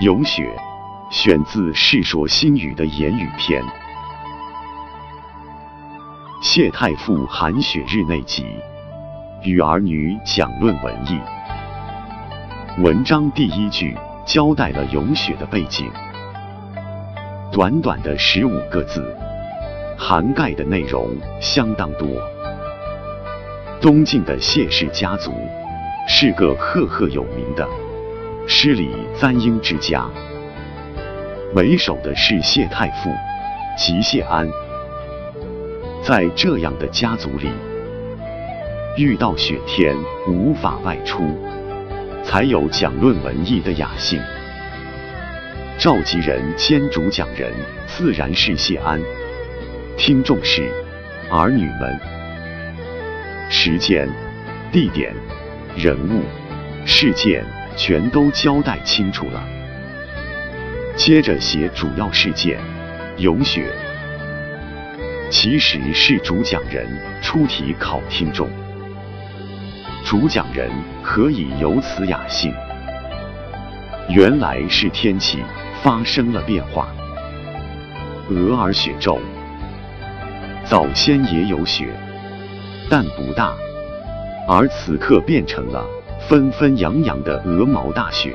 咏雪，选自《世说新语》的言语篇。谢太傅寒雪日内集，与儿女讲论文艺。文章第一句交代了咏雪的背景，短短的十五个字，涵盖的内容相当多。东晋的谢氏家族是个赫赫有名的诗礼簪缨之家，为首的是谢太傅，即谢安。在这样的家族里，遇到雪天无法外出。才有讲论文艺的雅兴。召集人兼主讲人自然是谢安，听众是儿女们。时间、地点、人物、事件全都交代清楚了。接着写主要事件，咏雪，其实是主讲人出题考听众。主讲人可以有此雅兴。原来是天气发生了变化，鹅儿雪骤，早先也有雪，但不大，而此刻变成了纷纷扬扬的鹅毛大雪，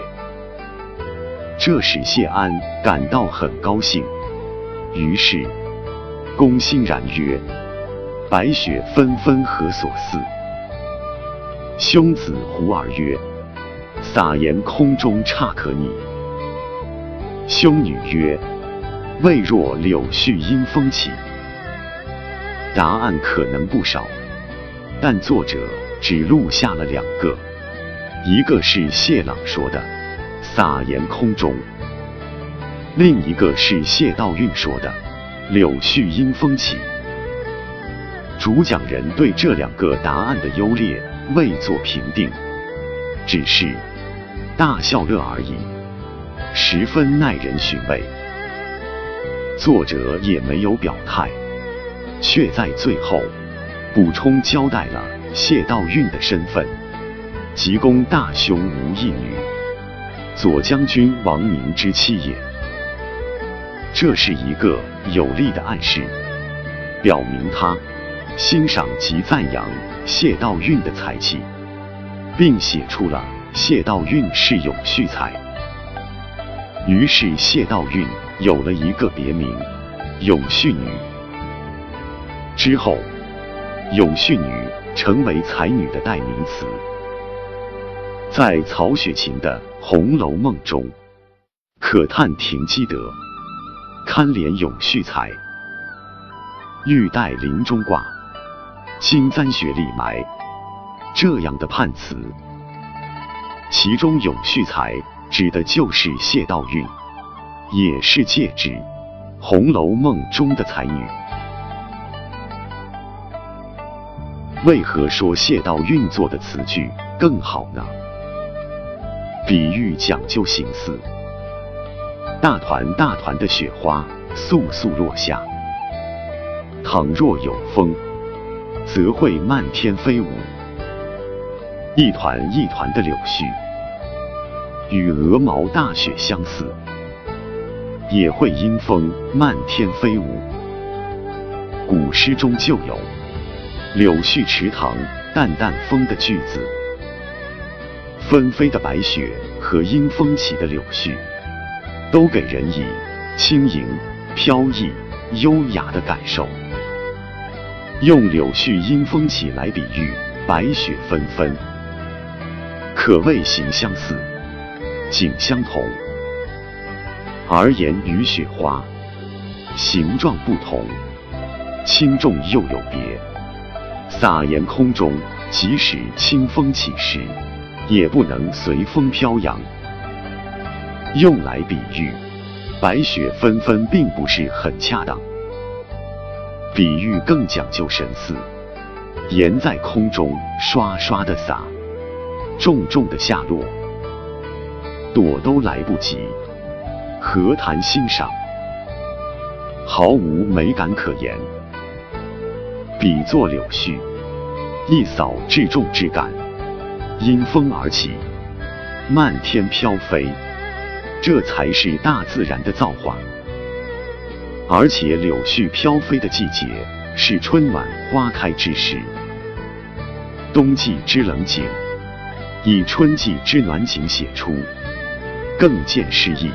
这使谢安感到很高兴。于是，公欣然曰：“白雪纷纷何所似？”兄子胡儿曰：“撒盐空中差可拟。”兄女曰：“未若柳絮因风起。”答案可能不少，但作者只录下了两个，一个是谢朗说的“撒盐空中”，另一个是谢道韫说的“柳絮因风起”。主讲人对这两个答案的优劣。未作评定，只是大笑乐而已，十分耐人寻味。作者也没有表态，却在最后补充交代了谢道韫的身份：吉公大兄无奕女，左将军王凝之妻也。这是一个有力的暗示，表明他欣赏及赞扬。谢道韫的才气，并写出了谢道韫是永续才，于是谢道韫有了一个别名“永续女”。之后，“永续女”成为才女的代名词。在曹雪芹的《红楼梦》中，可叹停机德，堪怜永续才，欲戴林中挂。金簪雪里埋，这样的判词，其中永续才指的就是谢道韫，也是借指《红楼梦》中的才女。为何说谢道韫做的词句更好呢？比喻讲究形似，大团大团的雪花簌簌落下，倘若有风。则会漫天飞舞，一团一团的柳絮，与鹅毛大雪相似，也会因风漫天飞舞。古诗中就有“柳絮池塘淡淡风”的句子，纷飞的白雪和因风起的柳絮，都给人以轻盈、飘逸、优雅的感受。用柳絮因风起来比喻白雪纷纷，可谓形相似，景相同。而言与雪花，形状不同，轻重又有别。撒言空中，即使清风起时，也不能随风飘扬。用来比喻白雪纷纷，并不是很恰当。比喻更讲究神似，盐在空中刷刷的洒，重重的下落，躲都来不及，何谈欣赏？毫无美感可言。比作柳絮，一扫至重之感，因风而起，漫天飘飞，这才是大自然的造化。而且柳絮飘飞的季节是春暖花开之时，冬季之冷景，以春季之暖景写出，更见诗意。